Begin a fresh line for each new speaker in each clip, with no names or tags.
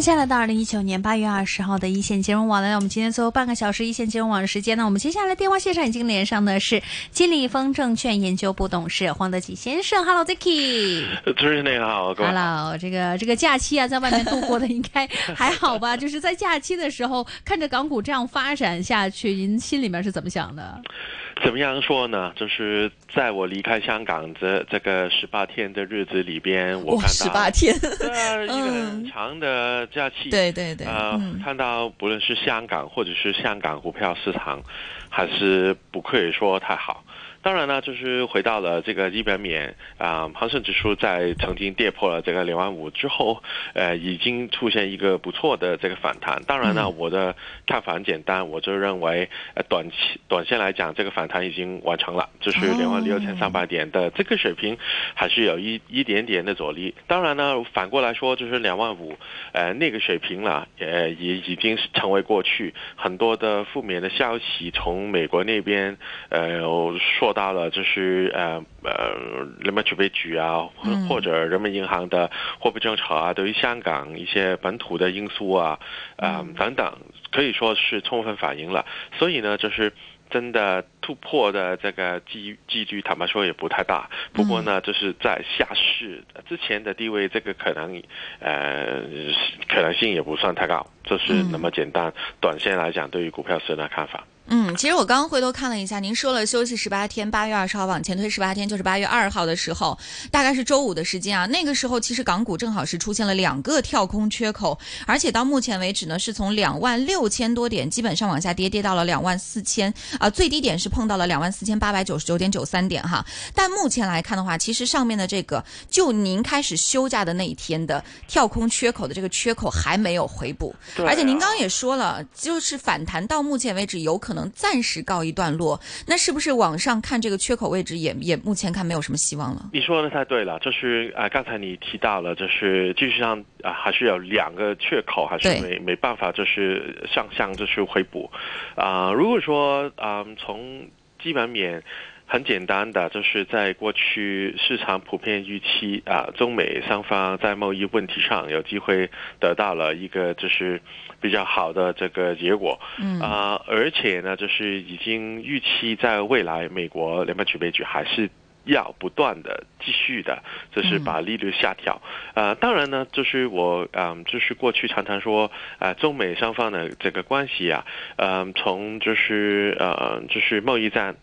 欢迎大家来到二零一九年八月二十号的一线金融网来到我们今天最后半个小时一线金融网的时间呢，我们接下来电话线上已经连上的是金利丰证券研究部董事黄德吉先生，Hello，Zicky。
主持人你好，各位。
Hello，这个这个假期啊，在外面度过的应该还好吧？就是在假期的时候，看着港股这样发展下去，您心里面是怎么想的？
怎么样说呢？就是在我离开香港这这个十八天的日子里边，我，看到
十八天，
对啊，一个很长的假期。
对对对，
呃，
嗯
看到不论是香港或者是香港股票市场，还是不可以说太好。当然呢，就是回到了这个基本面啊、恒生指数在曾经跌破了这个两万五之后，呃，已经出现一个不错的这个反弹。当然呢，我的看法很简单，我就认为，呃，短期短线来讲，这个反弹已经完成了，就是
哦
两万六千三百点的这个水平，还是有一一点点的阻力。当然呢，反过来说，就是两万五，呃，那个水平了，呃，也已经是成为过去很多的负面的消息从美国那边，呃，说到了，就是呃呃，人民储备局啊，或者人民银行的货币政策啊，对于香港一些本土的因素啊，啊、等等，可以说是充分反映了。所以呢，就是。真的突破的这个机几率，坦白说也不太大。不过呢，就是在下市之前的地位，这个可能呃可能性也不算太高，就是那么简单。短线来讲，对于股票市场的看法。
嗯，其实我刚刚回头看了一下，您说了休息十八天，八月二十号往前推十八天，就是八月二号的时候，大概是周五的时间啊。那个时候其实港股正好是出现了两个跳空缺口，而且到目前为止呢，是从两万六千多点基本上往下跌，跌到了两万四千啊，最低点是碰到了两万四千八百九十九点九三点哈。但目前来看的话，其实上面的这个就您开始休假的那一天的跳空缺口的这个缺口还没有回补，而且您刚刚也说了，就是反弹到目前为止有可能暂时告一段落，那是不是往上看这个缺口位置也也目前看没有什么希望了？
你说的太对了，就是啊、呃刚才你提到了，就是技术上啊、还是有两个缺口，还是没没办法，就是向向就是回补。啊、如果说啊、从基本面。很简单的，就是在过去市场普遍预期啊，中美双方在贸易问题上有机会得到了一个就是比较好的这个结果。
嗯
啊、而且呢，就是已经预期在未来美国联邦储备局还是要不断的继续的，就是把利率下调。呃，当然呢，就是我嗯、就是过去常常说，呃，中美双方的这个关系啊，嗯、从就是呃，就是贸易战。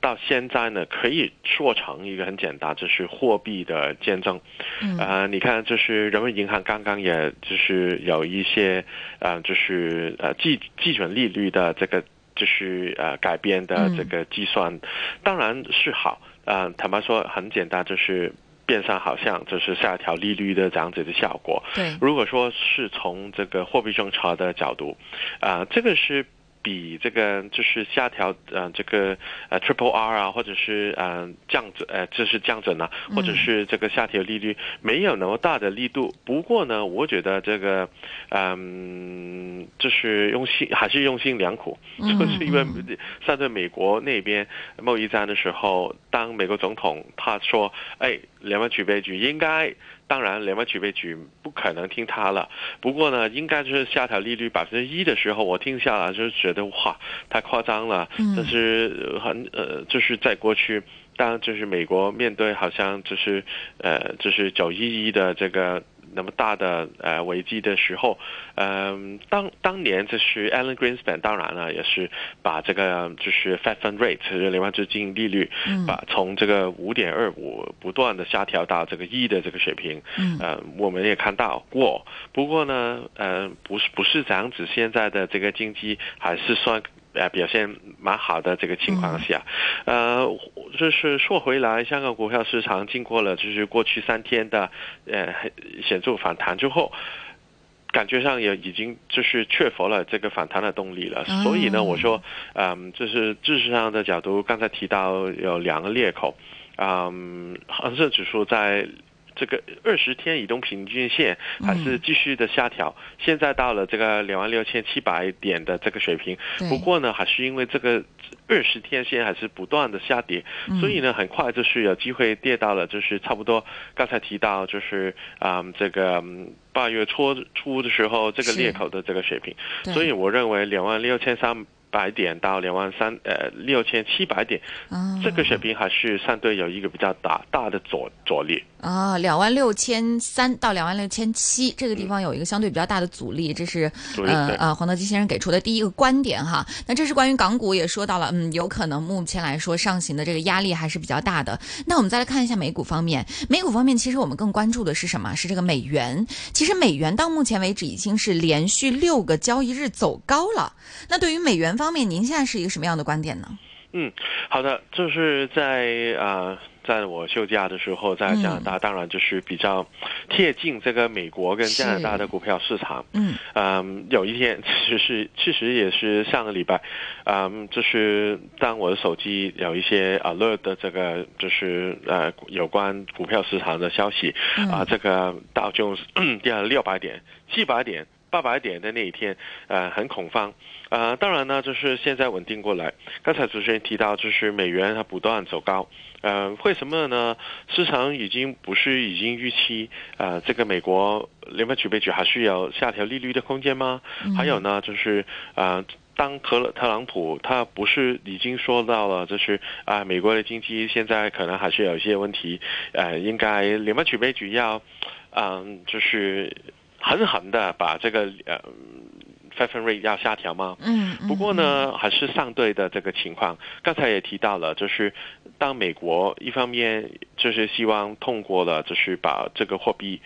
到现在呢，可以说成一个很简单，就是货币的见证。
嗯
呃，你看，就是人民银行刚刚也就是有一些呃，就是呃基基准利率的这个就是呃改变的这个计算，当然是好。呃，坦白说，很简单，就是变相好像就是下调利率的这样子的效果。
对，
如果说是从这个货币政策的角度，啊、这个是比这个就是下调呃这个呃 Triple R 啊，或者是呃降准呃这是降准啊，或者是这个下调利率没有那么大的力度。不过呢，我觉得这个嗯、就是用心还是用心良苦，就是因为上在美国那边贸易战的时候，当美国总统他说，哎，联邦储备局应该。当然，联邦储备局不可能听他了。不过呢，应该就是下调利率百分之一的时候，我听下来就是觉得哇，太夸张了。
嗯
但是呃很呃，就是在过去，当就是美国面对好像就是呃，就是九一一的这个。那么大的呃危机的时候，嗯、当当年就是 Alan Greenspan，当然了，也是把这个就是 Fed Fund Rate 就是联邦基金利率，
嗯
把从这个五点二五不断的下调到这个一的这个水平，
嗯
呃，我们也看到过。不过呢，呃，不是不是这样子，现在的这个经济还是算。呃，表现蛮好的这个情况下，呃，就是说回来，香港股票市场经过了就是过去三天的呃显著反弹之后，感觉上也已经就是缺乏了这个反弹的动力了。所以呢，我说，嗯，就是知识上的角度，刚才提到有两个裂口，嗯，恒生指数在这个二十天移动平均线还是继续的下调，现在到了这个两万六千七百点的这个水平。不过呢，还是因为这个二十天线还是不断的下跌，所以呢，很快就是有机会跌到了，就是差不多刚才提到就是啊、嗯这个嗯八月初初的时候这个裂口的这个水平，所以我认为两万六千三。百点到两万三呃六千七百点，
啊
这个水平还是相对有一个比较大大的阻阻力。
啊，两万六千三到两万六千七这个地方有一个相对比较大的阻力，这是呃呃黄德基先生给出的第一个观点哈。那这是关于港股也说到了，嗯，有可能目前来说上行的这个压力还是比较大的。那我们再来看一下美股方面，美股方面其实我们更关注的是什么？是这个美元。其实美元到目前为止已经是连续六个交易日走高了。那对于美元方面，您现在是一个什么样的观点呢？
嗯，好的，就是在啊、呃在我休假的时候，在加拿大，当然就是比较贴近这个美国跟加拿大的股票市场。
嗯
嗯，有一天其实是其实也是上个礼拜，嗯，就是当我的手机有一些 alert 的这个就是呃有关股票市场的消息啊、这个道琼斯跌了六百点、七百点。八百点的那一天，呃，很恐慌，呃，当然呢，就是现在稳定过来。刚才主持人提到，就是美元它不断走高，呃，为什么呢？市场已经不是已经预期，呃，这个美国联邦储备局还需要下调利率的空间吗？还有呢，就是呃。当特特朗普他不是已经说到了，就是啊、美国的经济现在可能还是有一些问题，呃，应该联邦储备局要，嗯、就是狠狠的把这个呃 Fed fund rate 要下调吗？
嗯，
不过呢，还是上对的这个情况。刚才也提到了，就是当美国一方面就是希望通过了，就是把这个货币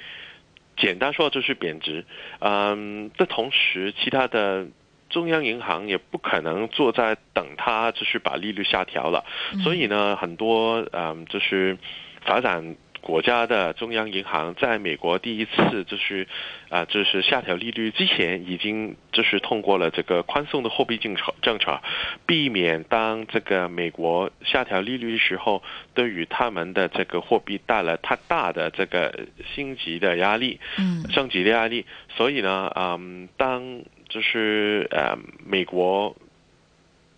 简单说就是贬值，嗯，的同时，其他的。中央银行也不可能坐在等它，就是把利率下调了，所以呢，很多嗯，就是发展国家的中央银行在美国第一次就是啊、就是下调利率之前，已经就是通过了这个宽松的货币政策政策，避免当这个美国下调利率的时候，对于他们的这个货币带来太大的这个升级的压力，
嗯
升级的压力。所以呢，嗯，当就是呃美国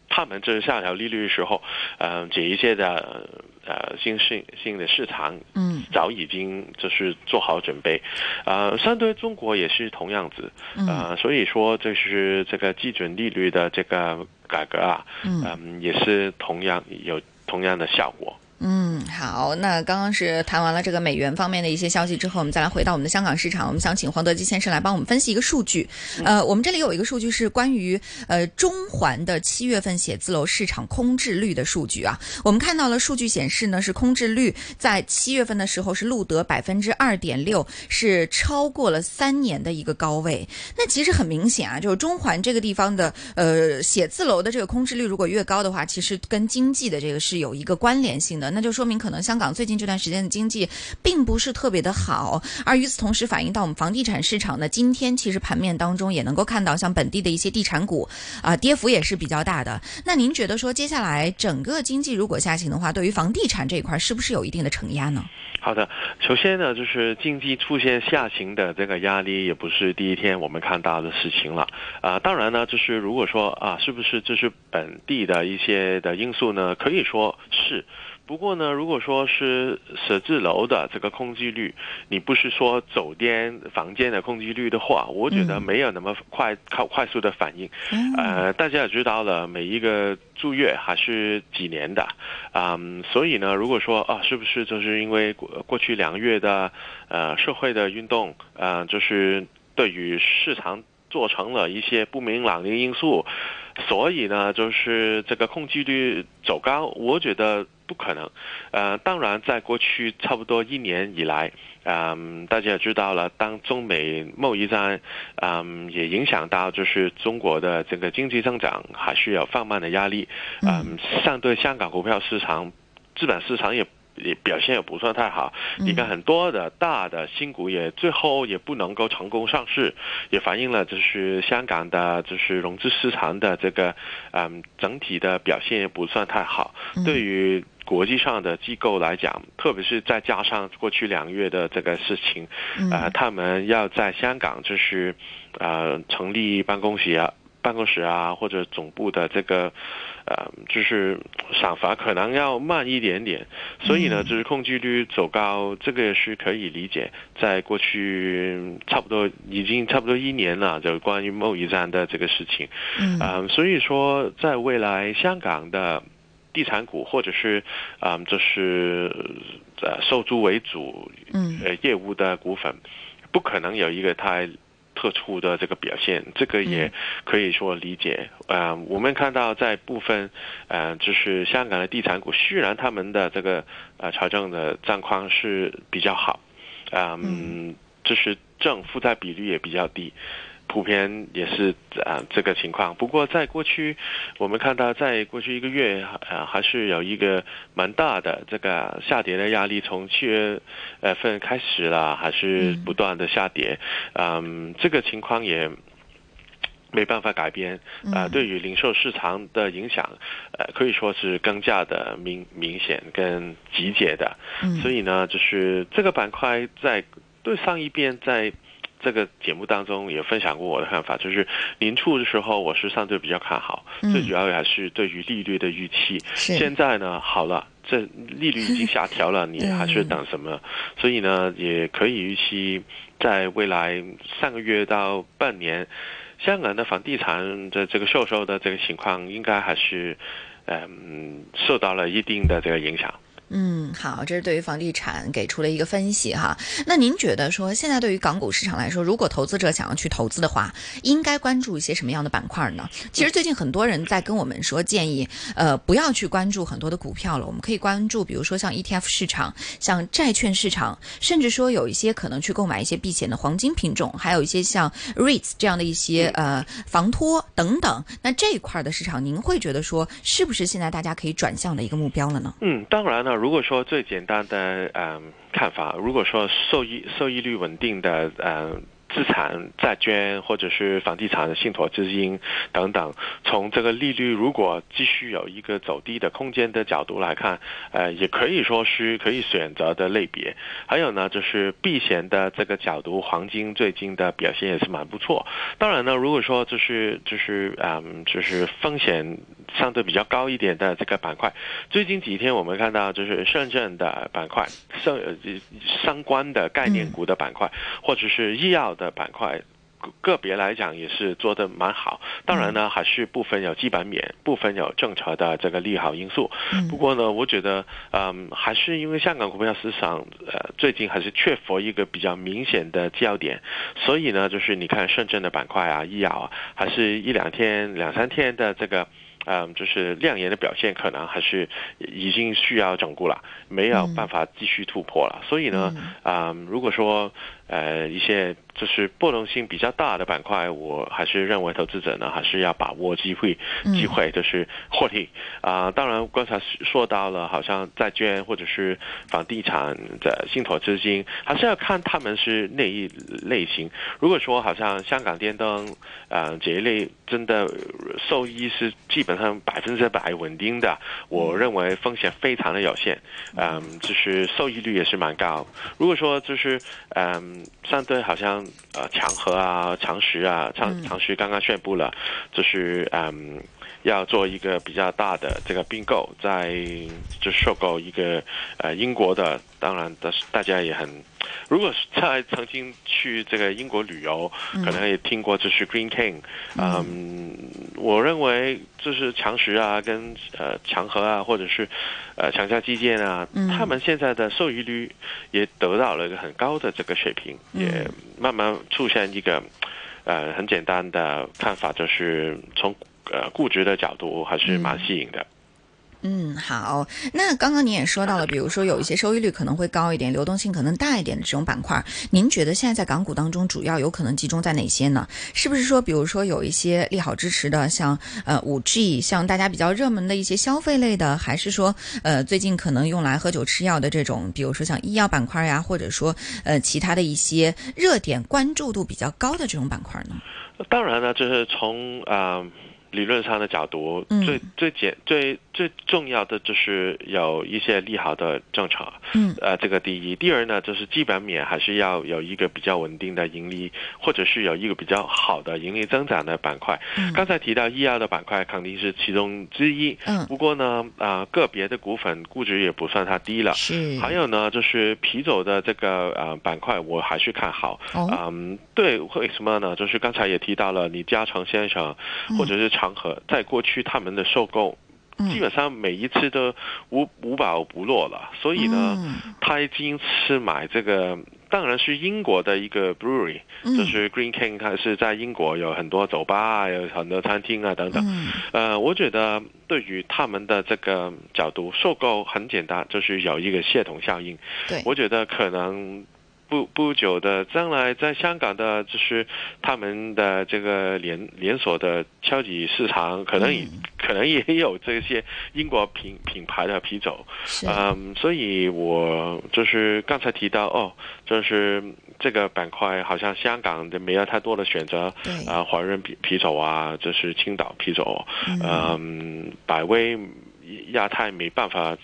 他们这下调利率的时候，呃，这一些的呃新兴新的市场
嗯。
早已经就是做好准备，呃，相对中国也是同样子，呃，所以说就是这个基准利率的这个改革啊，
嗯。
嗯，也是同样有同样的效果。
嗯，好，那刚刚是谈完了这个美元方面的一些消息之后，我们再来回到我们的香港市场。我们想请黄德基先生来帮我们分析一个数据。呃，我们这里有一个数据是关于呃中环的七月份写字楼市场空置率的数据啊。我们看到了数据显示呢，是空置率在七月份的时候是录得百分之二点六，是超过了三年的一个高位。那其实很明显啊，就是中环这个地方的呃写字楼的这个空置率如果越高的话，其实跟经济的这个是有一个关联性的，那就说明可能香港最近这段时间的经济并不是特别的好，而与此同时反映到我们房地产市场呢，今天其实盘面当中也能够看到像本地的一些地产股啊、跌幅也是比较大的。那您觉得说接下来整个经济如果下行的话，对于房地产这一块是不是有一定的承压呢？
好的，首先呢，就是经济出现下行的这个压力，也不是第一天我们看到的事情了。啊、当然呢，就是如果说啊，是不是这是本地的一些的因素呢？可以说是。不过呢，如果说是写字楼的这个空置率，你不是说酒店房间的空置率的话，我觉得没有那么快快快速的反应。呃，大家也知道了，每一个住月还是几年的，嗯，所以呢，如果说啊，是不是就是因为过过去两个月的呃社会的运动，呃，就是对于市场做成了一些不明朗的因素，所以呢，就是这个空置率走高，我觉得不可能。呃，当然，在过去差不多一年以来，嗯，大家也知道了，当中美贸易战，嗯，也影响到就是中国的这个经济增长还是有放慢的压力，嗯，相对香港股票市场、资本市场也也表现也不算太好。你看很多的大的新股也最后也不能够成功上市，也反映了就是香港的就是融资市场的这个嗯整体的表现也不算太好。对于国际上的机构来讲，特别是再加上过去两个月的这个事情，呃，他们要在香港就是呃成立办公室啊。办公室啊，或者总部的这个，呃，就是赏罚可能要慢一点点，所以呢，就是控制率走高，这个是可以理解。在过去差不多已经差不多一年了，就关于贸易战的这个事情，嗯，所以说在未来香港的地产股或者是啊，就是呃收租为主，嗯，呃业务的股份，不可能有一个太。特殊的这个表现，这个也可以说理解。呃，我们看到在部分呃，就是香港的地产股，虽然他们的这个呃财政的状况是比较好，嗯，就是正负债比率也比较低。普遍也是啊这个情况，不过在过去我们看到，在过去一个月啊还是有一个蛮大的这个下跌的压力，从七月呃份开始了，还是不断的下跌，嗯，这个情况也没办法改变啊。对于零售市场的影响，呃可以说是更加的明明显跟急解的，所以呢，就是这个板块在对上一边在。这个节目当中也分享过我的看法，就是年初的时候我是相对比较看好，最主要还是对于利率的预期。现在呢，好了，这利率已经下调了，你还是等什么？所以呢，也可以预期在未来上个月到半年，香港的房地产的这个销售的这个情况，应该还是嗯受到了一定的这个影响。
嗯，好，这是对于房地产给出了一个分析哈。那您觉得说，现在对于港股市场来说，如果投资者想要去投资的话，应该关注一些什么样的板块呢？其实最近很多人在跟我们说，建议呃不要去关注很多的股票了，我们可以关注，比如说像 ETF 市场、像债券市场，甚至说有一些可能去购买一些避险的黄金品种，还有一些像 REITs 这样的一些呃房托等等。那这一块的市场，您会觉得说，是不是现在大家可以转向的一个目标了呢？
嗯，当然了。如果说最简单的嗯看法，如果说收益收益率稳定的嗯。资产、债券或者是房地产信托资金等等，从这个利率如果继续有一个走低的空间的角度来看，呃，也可以说是可以选择的类别。还有呢，就是避险的这个角度，黄金最近的表现也是蛮不错。当然呢，如果说就是就是嗯，就是风险相对比较高一点的这个板块，最近几天我们看到就是深圳的板块相相关的概念股的板块，或者是医药。的板块个个别来讲也是做的蛮好，当然呢还是部分有基本面，部分有政策的这个利好因素。不过呢，我觉得嗯还是因为香港股票市场呃最近还是缺乏一个比较明显的焦点，所以呢就是你看深圳的板块啊、医药啊，还是一两天、两三天的这个。嗯，就是亮眼的表现，可能还是已经需要整固了，没有办法继续突破了。所以呢，啊，如果说呃一些就是波动性比较大的板块，我还是认为投资者呢还是要把握机会，机会就是获利啊。当然，刚才说到了，好像债券或者是房地产的信托资金，还是要看他们是哪一类型。如果说好像香港电灯啊这一类，真的受益是基本。本上百分之百稳定的，我认为风险非常的有限，嗯，就是收益率也是蛮高。如果说就是嗯，相对好像呃强和啊、长实啊、长长实刚刚宣布了，就是嗯。要做一个比较大的这个并购，在就收购一个呃英国的，当然的大家也很，如果在曾经去这个英国旅游，可能也听过就是 Green King，嗯，我认为就是强实啊，跟呃强和啊，或者是呃强家基建啊，他们现在的收益率也得到了一个很高的这个水平，也慢慢出现一个呃很简单的看法，就是从。呃，估值的角度还是蛮吸引的。
嗯，好。那刚刚您也说到了，比如说有一些收益率可能会高一点、流动性可能大一点的这种板块，您觉得现在在港股当中主要有可能集中在哪些呢？是不是说，比如说有一些利好支持的，像呃五 G，像大家比较热门的一些消费类的，还是说呃最近可能用来喝酒吃药的这种，比如说像医药板块呀，或者说呃其他的一些热点关注度比较高的这种板块呢？
当然呢，就是从啊。理论上的角度，最最简最最重要的就是有一些利好的政策，
嗯，
呃，这个第一。第二呢，就是基本面还是要有一个比较稳定的盈利，或者是有一个比较好的盈利增长的板块。刚才提到医药的板块肯定是其中之一，
嗯，
不过呢，啊，个别的股份估值也不算太低了，
是。
还有呢，就是啤酒的这个呃板块，我还是看好，嗯，对，为什么呢？就是刚才也提到了李嘉诚先生，或者是。场合在过去，他们的收购基本上每一次都无无保不落了，所以呢，他已经是买这个，当然是英国的一个 brewery，就是 Green King，它是在英国有很多酒吧，有很多餐厅啊等等。呃，我觉得对于他们的这个角度，收购很简单，就是有一个系统效应。
对，
我觉得可能。不不久的将来，在香港的，就是他们的这个连连锁的超级市场，可能 可能也有这些英国品品牌的啤酒。嗯，所以我就是刚才提到哦，就是这个板块好像香港的没有太多的选择。啊，华润啤啤酒啊，就是青岛啤酒，嗯，百威亚太没办法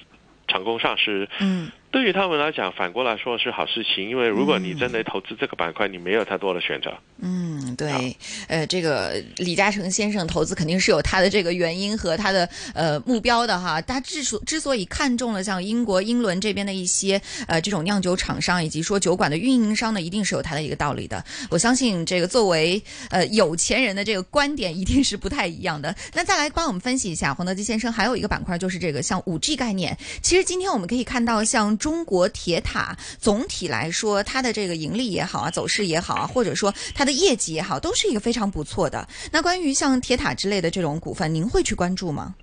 成功上市。
嗯。
对于他们来讲，反过来说是好事情，因为如果你真的投资这个板块，你没有太多的选择。
嗯，对，呃，这个李嘉诚先生投资肯定是有他的这个原因和他的呃目标的哈。他之所之所以看中了像英国英伦这边的一些呃这种酿酒厂商以及说酒馆的运营商呢，一定是有他的一个道理的。我相信这个作为呃有钱人的这个观点一定是不太一样的。那再来帮我们分析一下，黄德基先生还有一个板块就是这个像五 G 概念。其实今天我们可以看到像。中国铁塔总体来说，它的这个盈利也好啊，走势也好啊，或者说它的业绩也好，都是一个非常不错的。那关于像铁塔之类的这种股份，您会去关注吗？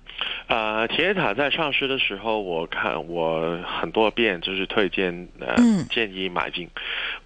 呃，铁塔在上市的时候，我看我很多遍就是推荐呃建议买进。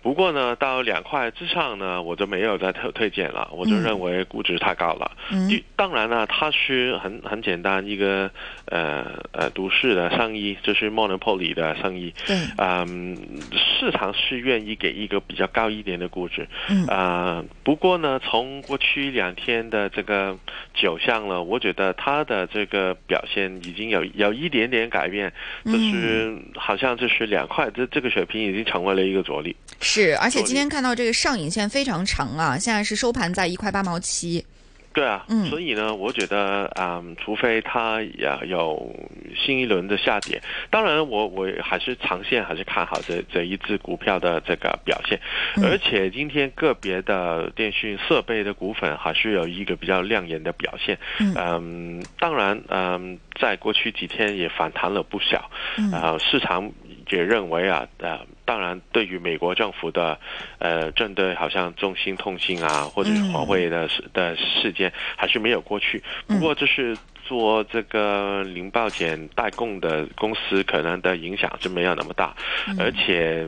不过呢，到两块之上呢，我就没有再推推荐了，我就认为估值太高了。
嗯，
当然了，它是很很简单一个呃呃都市的生意，就是 monopoly 的生意。
对，
嗯，市场是愿意给一个比较高一点的估值。
嗯，
啊，不过呢，从过去两天的这个走向了，我觉得它的这个。表现已经有有一点点改变，就是好像就是两块，这这个水平已经成为了一个着力。
是，而且今天看到这个上影线非常长啊，现在是收盘在一块八毛七。
对啊，嗯所以呢，我觉得啊，除非它呀有新一轮的下跌，当然我我还是长线还是看好这这一只股票的这个表现，而且今天个别的电讯设备的股份还是有一个比较亮眼的表现。嗯，当然，嗯，在过去几天也反弹了不少，啊，市场也认为啊，呃。当然，对于美国政府的，呃，针对好像中兴通信啊，或者是华为的事的事件，还是没有过去。不过，就是做这个零报检代供的公司，可能的影响就没有那么大，而且。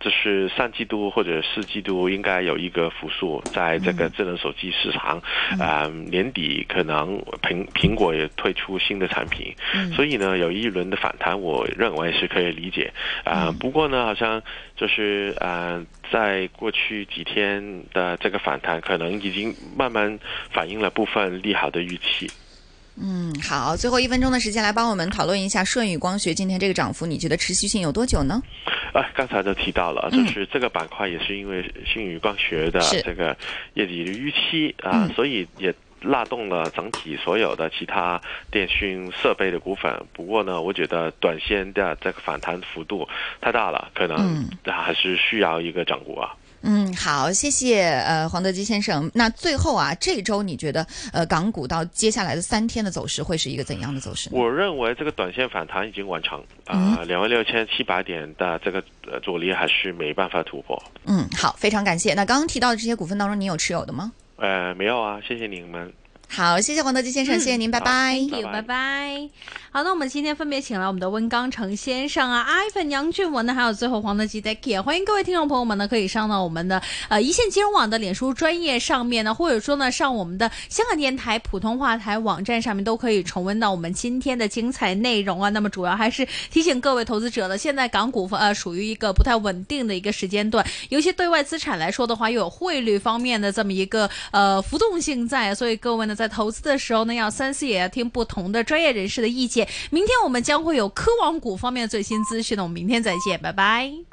就是三季度或者四季度应该有一个复苏，在这个智能手机市场，啊，年底可能苹苹果也推出新的产品，所以呢，有一轮的反弹，我认为是可以理解。啊，不过呢，好像就是啊，在过去几天的这个反弹，可能已经慢慢反映了部分利好的预期。
嗯，好，最后一分钟的时间来帮我们讨论一下舜宇光学今天这个涨幅，你觉得持续性有多久呢？
啊，刚才都提到了，就是这个板块也是因为舜宇光学的这个业绩的预期啊，所以也拉动了整体所有的其他电讯设备的股份。不过呢，我觉得短线的这个反弹幅度太大了，可能还是需要一个整固啊。
嗯，好，谢谢呃黄德基先生。那最后啊，这周你觉得呃港股到接下来的三天的走势会是一个怎样的走势？
我认为这个短线反弹已经完成啊，两万六千七百点的这个阻力还是没办法突破。
嗯，好，非常感谢。那刚刚提到的这些股份当中，你有持有的吗？
呃，没有啊，谢谢你们。
好，谢谢黄德基先生，谢谢您，拜拜。
Thank you，拜拜。好，那我们今天分别请来我们的温刚成先生啊，Ivan 杨俊文呢，还有最后黄德基 Dicky，欢迎各位听众朋友们呢，可以上到我们的呃一线金融网的脸书专业上面呢，或者说呢上我们的香港电台普通话台网站上面都可以重温到我们今天的精彩内容啊。那么主要还是提醒各位投资者了，现在港股呃属于一个不太稳定的一个时间段，尤其对外资产来说的话，又有汇率方面的这么一个呃浮动性在，所以各位呢在投资的时候呢，要三思，也要听不同的专业人士的意见。明天我们将会有科网股方面的最新资讯呢，我们明天再见，拜拜。